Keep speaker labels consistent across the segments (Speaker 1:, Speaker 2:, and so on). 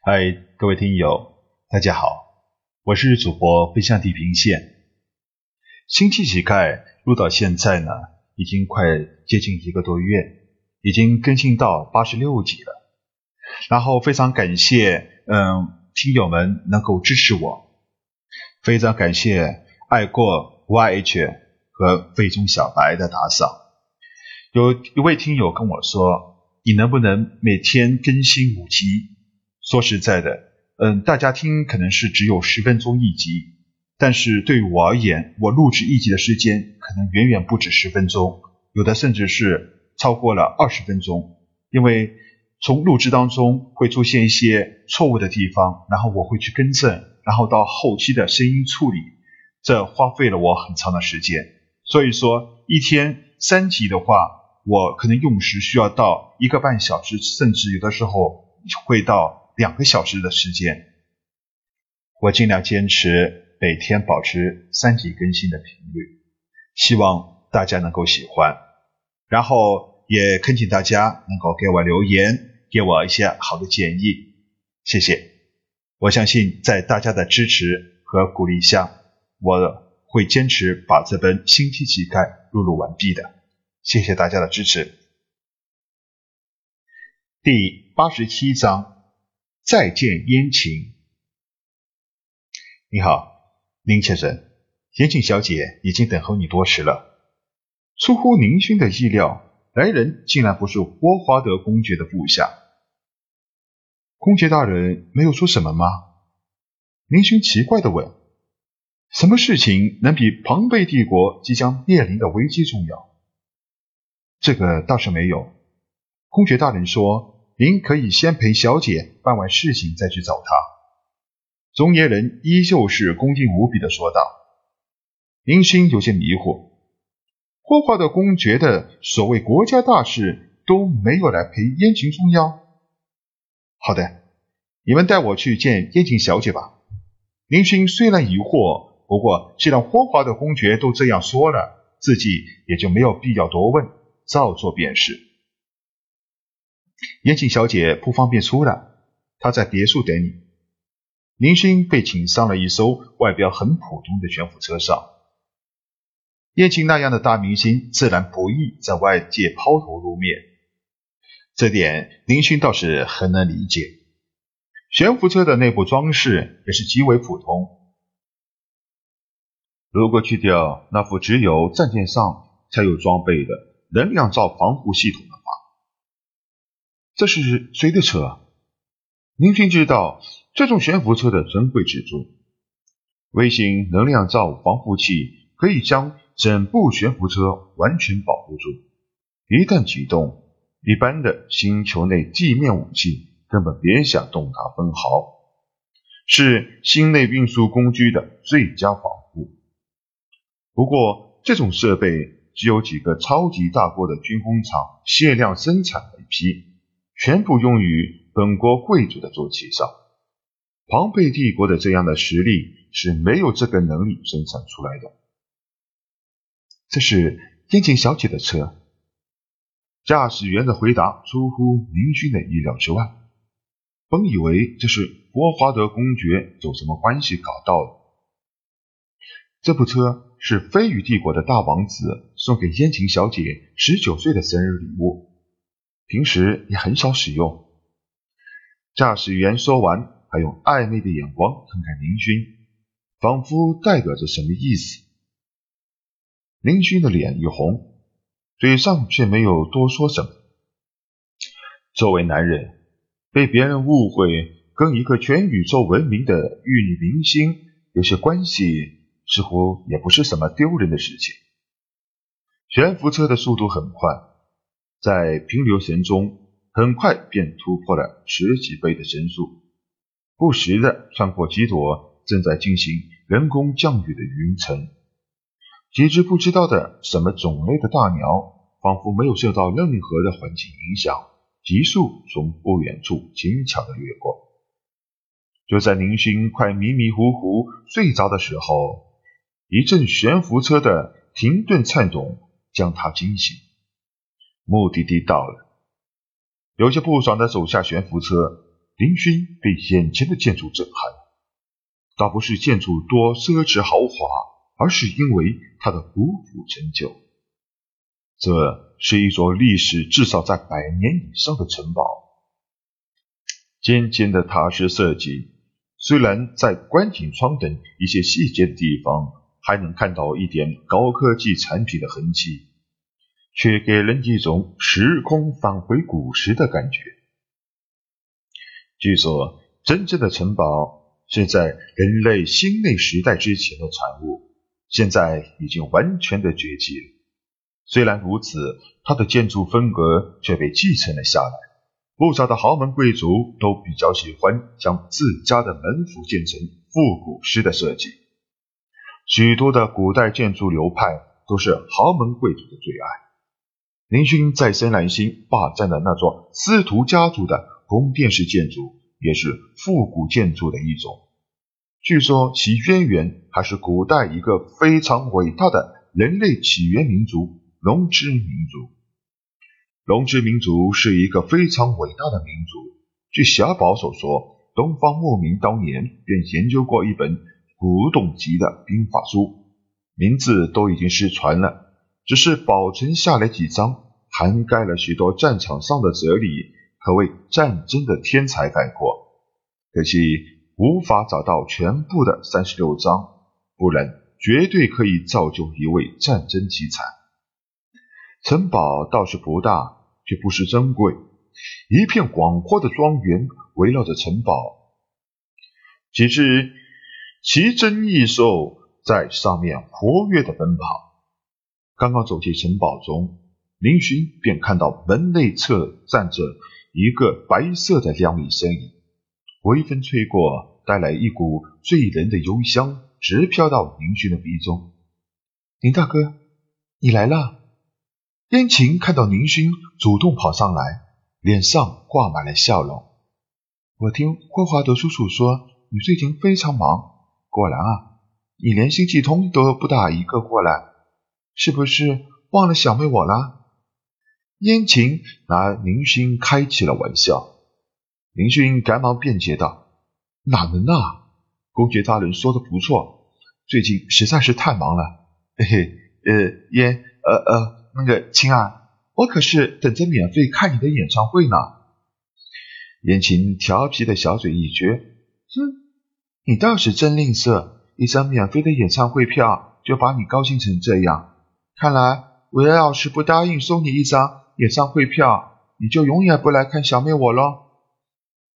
Speaker 1: 嗨，各位听友，大家好，我是主播飞向地平线。星期乞丐录到现在呢，已经快接近一个多月，已经更新到八十六集了。然后非常感谢，嗯，听友们能够支持我，非常感谢爱过 YH 和费中小白的打赏。有一位听友跟我说，你能不能每天更新五集？说实在的，嗯，大家听可能是只有十分钟一集，但是对于我而言，我录制一集的时间可能远远不止十分钟，有的甚至是超过了二十分钟。因为从录制当中会出现一些错误的地方，然后我会去更正，然后到后期的声音处理，这花费了我很长的时间。所以说，一天三集的话，我可能用时需要到一个半小时，甚至有的时候会到。两个小时的时间，我尽量坚持每天保持三集更新的频率，希望大家能够喜欢。然后也恳请大家能够给我留言，给我一些好的建议，谢谢。我相信在大家的支持和鼓励下，我会坚持把这本《星期乞丐》录入完毕的。谢谢大家的支持。第八十七章。再见，燕晴。你好，林先生，燕晴小姐已经等候你多时了。出乎林勋的意料，来人竟然不是霍华德公爵的部下。公爵大人没有说什么吗？林勋奇怪的问。什么事情能比庞贝帝国即将面临的危机重要？这个倒是没有。公爵大人说。您可以先陪小姐办完事情再去找她。中年人依旧是恭敬无比的说道。林星有些迷惑，霍华德公爵的所谓国家大事都没有来陪燕晴重要。好的，你们带我去见燕晴小姐吧。林星虽然疑惑，不过既然霍华德公爵都这样说了，自己也就没有必要多问，照做便是。燕青小姐不方便出来，她在别墅等你。林勋被请上了一艘外表很普通的悬浮车上。燕青那样的大明星自然不易在外界抛头露面，这点林勋倒是很能理解。悬浮车的内部装饰也是极为普通，如果去掉那副只有战舰上才有装备的能量罩防护系统。这是谁的车？林勋知道这种悬浮车的珍贵之处。微型能量罩防护器可以将整部悬浮车完全保护住，一旦启动，一般的星球内地面武器根本别想动它分毫，是星内运输工具的最佳保护。不过，这种设备只有几个超级大国的军工厂限量生产了一批。全部用于本国贵族的坐骑上。庞贝帝国的这样的实力是没有这个能力生产出来的。这是燕景小姐的车。驾驶员的回答出乎林勋的意料之外。本以为这是波华德公爵有什么关系搞到的。这部车是飞羽帝国的大王子送给燕晴小姐十九岁的生日礼物。平时也很少使用。驾驶员说完，还用暧昧的眼光看看林勋，仿佛代表着什么意思。林勋的脸一红，嘴上却没有多说什么。作为男人，被别人误会跟一个全宇宙闻名的玉女明星有些关系，似乎也不是什么丢人的事情。悬浮车的速度很快。在平流层中，很快便突破了十几倍的声速，不时的穿过几朵正在进行人工降雨的云层。几只不知道的什么种类的大鸟，仿佛没有受到任何的环境影响，急速从不远处轻巧的掠过。就在林勋快迷迷糊糊睡着的时候，一阵悬浮车的停顿颤动将他惊醒。目的地到了，有些不爽的走下悬浮车，林勋被眼前的建筑震撼，倒不是建筑多奢侈豪华，而是因为它的古朴陈旧。这是一座历史至少在百年以上的城堡，尖尖的塔式设计，虽然在观景窗等一些细节的地方还能看到一点高科技产品的痕迹，却给人一种时空返回古时的感觉。据说，真正的城堡是在人类新类时代之前的产物，现在已经完全的绝迹了。虽然如此，它的建筑风格却被继承了下来。不少的豪门贵族都比较喜欢将自家的门府建成复古式的设计。许多的古代建筑流派都是豪门贵族的最爱。林勋在深蓝星霸占的那座司徒家族的宫殿式建筑，也是复古建筑的一种。据说其渊源还是古代一个非常伟大的人类起源民族。龙之民族，龙之民族是一个非常伟大的民族。据小宝所说，东方牧民当年便研究过一本古董级的兵法书，名字都已经失传了，只是保存下来几张，涵盖了许多战场上的哲理，可谓战争的天才概括。可惜无法找到全部的三十六章，不然绝对可以造就一位战争奇才。城堡倒是不大，却不失珍贵。一片广阔的庄园围绕着城堡，几只奇珍异兽在上面活跃的奔跑。刚刚走进城堡中，林勋便看到门内侧站着一个白色的靓丽身影。微风吹过，带来一股醉人的幽香，直飘到林勋的鼻中。林大哥，你来了。燕晴看到林勋主动跑上来，脸上挂满了笑容。我听霍华德叔叔说你最近非常忙，果然啊，你连星际通都不打一个过来，是不是忘了小妹我了？燕晴拿林勋开起了玩笑。林勋赶忙辩解道：“哪能啊？公爵大人说的不错，最近实在是太忙了。嘿嘿，呃，燕，呃呃。”那个亲啊，我可是等着免费看你的演唱会呢。燕晴调皮的小嘴一撅，哼，你倒是真吝啬，一张免费的演唱会票就把你高兴成这样。看来我要是不答应送你一张演唱会票，你就永远不来看小妹我喽。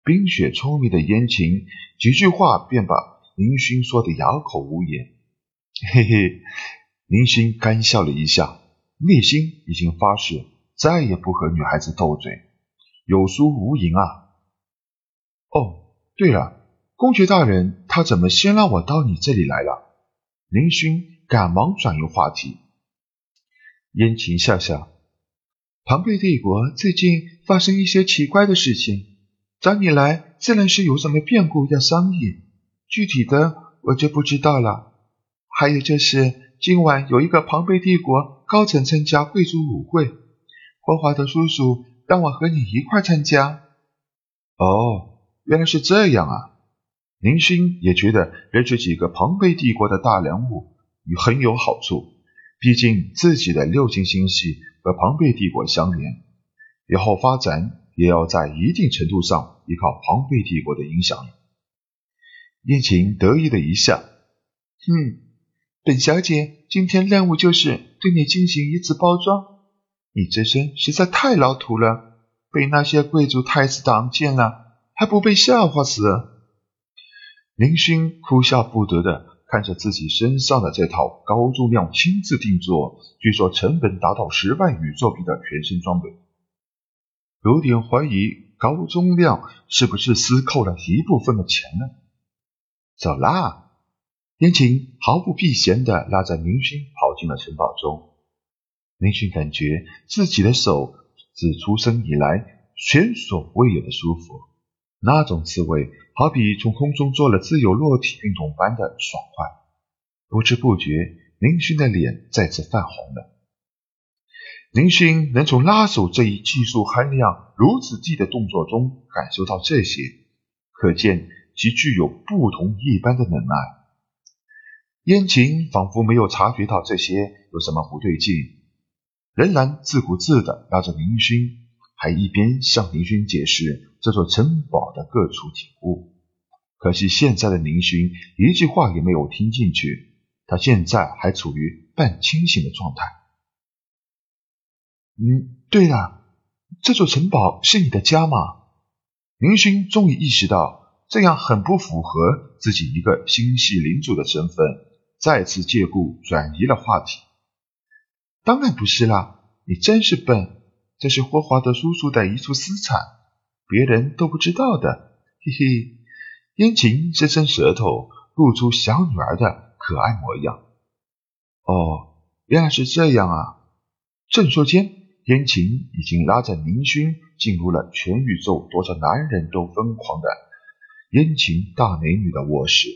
Speaker 1: 冰雪聪明的燕青几句话便把林勋说的哑口无言。嘿嘿，林勋干笑了一下。内心已经发誓再也不和女孩子斗嘴，有输无赢啊！哦，对了，公爵大人，他怎么先让我到你这里来了？林勋赶忙转移话题。燕晴笑笑，庞贝帝国最近发生一些奇怪的事情，找你来自然是有什么变故要商议，具体的我就不知道了。还有就是今晚有一个庞贝帝国。高层参加贵族舞会，霍华德叔叔让我和你一块参加。哦，原来是这样啊！林星也觉得认识几个庞贝帝国的大人物很有好处，毕竟自己的六星星系和庞贝帝国相连，以后发展也要在一定程度上依靠庞贝帝国的影响。燕晴得意的一笑，哼。本小姐今天任务就是对你进行一次包装。你这身实在太老土了，被那些贵族太子党见了，还不被笑话死？林勋哭笑不得的看着自己身上的这套高重量亲自定做，据说成本达到十万宇宙币的全身装备，有点怀疑高重量是不是私扣了一部分的钱呢？走啦！燕青毫不避嫌地拉着明勋跑进了城堡中。明勋感觉自己的手自出生以来前所未有的舒服，那种滋味好比从空中做了自由落体运动般的爽快。不知不觉，明勋的脸再次泛红了。林勋能从拉手这一技术含量如此低的动作中感受到这些，可见其具有不同一般的能耐。燕晴仿佛没有察觉到这些有什么不对劲，仍然自顾自地拉着林勋，还一边向林勋解释这座城堡的各处景物。可惜现在的林勋一句话也没有听进去，他现在还处于半清醒的状态。嗯，对了，这座城堡是你的家吗？林勋终于意识到这样很不符合自己一个星系领主的身份，再次借故转移了话题。当然不是啦，你真是笨，这是霍华德叔叔的一处私产，别人都不知道的，嘿嘿。燕晴伸伸舌头，露出小女儿的可爱模样。哦，原来是这样啊！正说间，燕晴已经拉着林勋进入了全宇宙多少男人都疯狂的燕晴大美女的卧室。